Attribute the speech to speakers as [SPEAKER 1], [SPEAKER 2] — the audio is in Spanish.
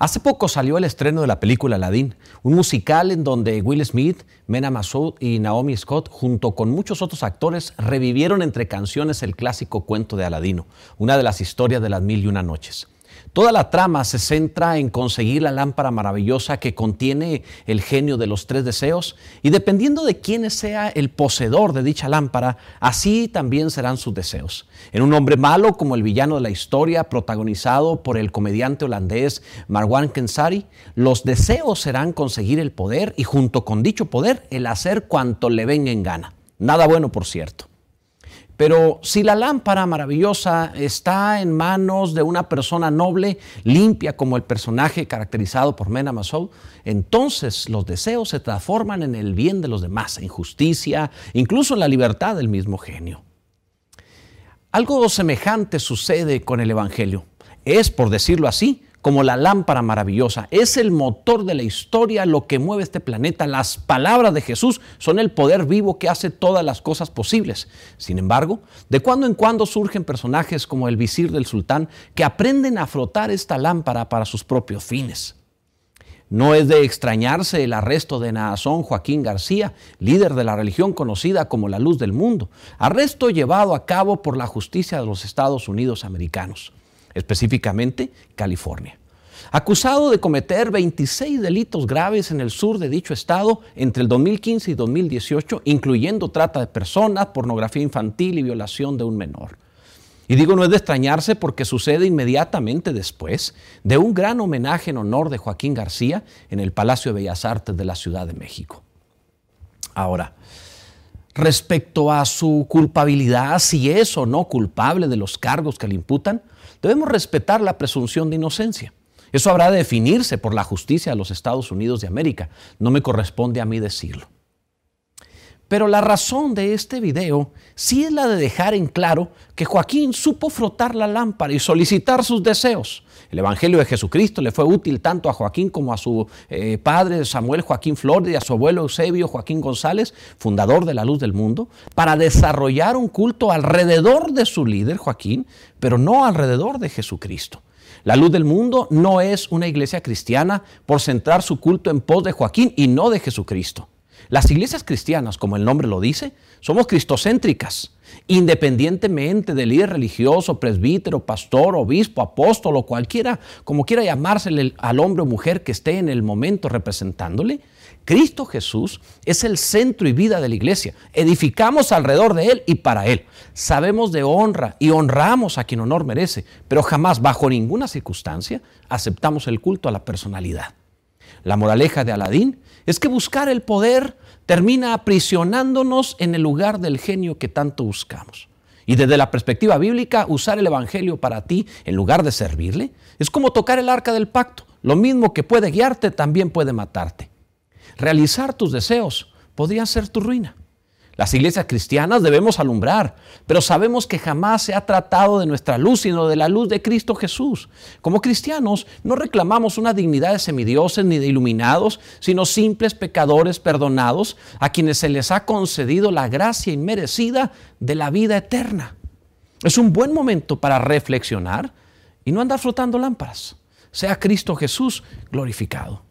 [SPEAKER 1] Hace poco salió el estreno de la película Aladdin, un musical en donde Will Smith, Mena Massoud y Naomi Scott, junto con muchos otros actores, revivieron entre canciones el clásico cuento de Aladino, una de las historias de las mil y una noches. Toda la trama se centra en conseguir la lámpara maravillosa que contiene el genio de los tres deseos y dependiendo de quién sea el poseedor de dicha lámpara, así también serán sus deseos. En un hombre malo como el villano de la historia, protagonizado por el comediante holandés Marwan Kensari, los deseos serán conseguir el poder y junto con dicho poder el hacer cuanto le venga en gana. Nada bueno, por cierto. Pero si la lámpara maravillosa está en manos de una persona noble, limpia como el personaje caracterizado por Mena Massoud, entonces los deseos se transforman en el bien de los demás, en justicia, incluso en la libertad del mismo genio. Algo semejante sucede con el Evangelio. Es, por decirlo así, como la lámpara maravillosa. Es el motor de la historia, lo que mueve este planeta. Las palabras de Jesús son el poder vivo que hace todas las cosas posibles. Sin embargo, de cuando en cuando surgen personajes como el visir del sultán que aprenden a frotar esta lámpara para sus propios fines. No es de extrañarse el arresto de Naasón Joaquín García, líder de la religión conocida como la luz del mundo, arresto llevado a cabo por la justicia de los Estados Unidos americanos específicamente California. Acusado de cometer 26 delitos graves en el sur de dicho estado entre el 2015 y 2018, incluyendo trata de personas, pornografía infantil y violación de un menor. Y digo, no es de extrañarse porque sucede inmediatamente después de un gran homenaje en honor de Joaquín García en el Palacio de Bellas Artes de la Ciudad de México. Ahora, respecto a su culpabilidad, si es o no culpable de los cargos que le imputan, debemos respetar la presunción de inocencia. Eso habrá de definirse por la justicia de los Estados Unidos de América. No me corresponde a mí decirlo. Pero la razón de este video sí es la de dejar en claro que Joaquín supo frotar la lámpara y solicitar sus deseos. El Evangelio de Jesucristo le fue útil tanto a Joaquín como a su eh, padre Samuel Joaquín Flores y a su abuelo Eusebio Joaquín González, fundador de la Luz del Mundo, para desarrollar un culto alrededor de su líder Joaquín, pero no alrededor de Jesucristo. La luz del mundo no es una iglesia cristiana por centrar su culto en pos de Joaquín y no de Jesucristo. Las iglesias cristianas, como el nombre lo dice, somos cristocéntricas, independientemente del líder religioso, presbítero, pastor, obispo, apóstol o cualquiera, como quiera llamársele al hombre o mujer que esté en el momento representándole. Cristo Jesús es el centro y vida de la iglesia. Edificamos alrededor de Él y para Él. Sabemos de honra y honramos a quien honor merece, pero jamás, bajo ninguna circunstancia, aceptamos el culto a la personalidad. La moraleja de Aladín es que buscar el poder termina aprisionándonos en el lugar del genio que tanto buscamos. Y desde la perspectiva bíblica, usar el Evangelio para ti en lugar de servirle es como tocar el arca del pacto. Lo mismo que puede guiarte, también puede matarte. Realizar tus deseos podría ser tu ruina. Las iglesias cristianas debemos alumbrar, pero sabemos que jamás se ha tratado de nuestra luz, sino de la luz de Cristo Jesús. Como cristianos no reclamamos una dignidad de semidioses ni de iluminados, sino simples pecadores perdonados a quienes se les ha concedido la gracia inmerecida de la vida eterna. Es un buen momento para reflexionar y no andar frotando lámparas. Sea Cristo Jesús glorificado.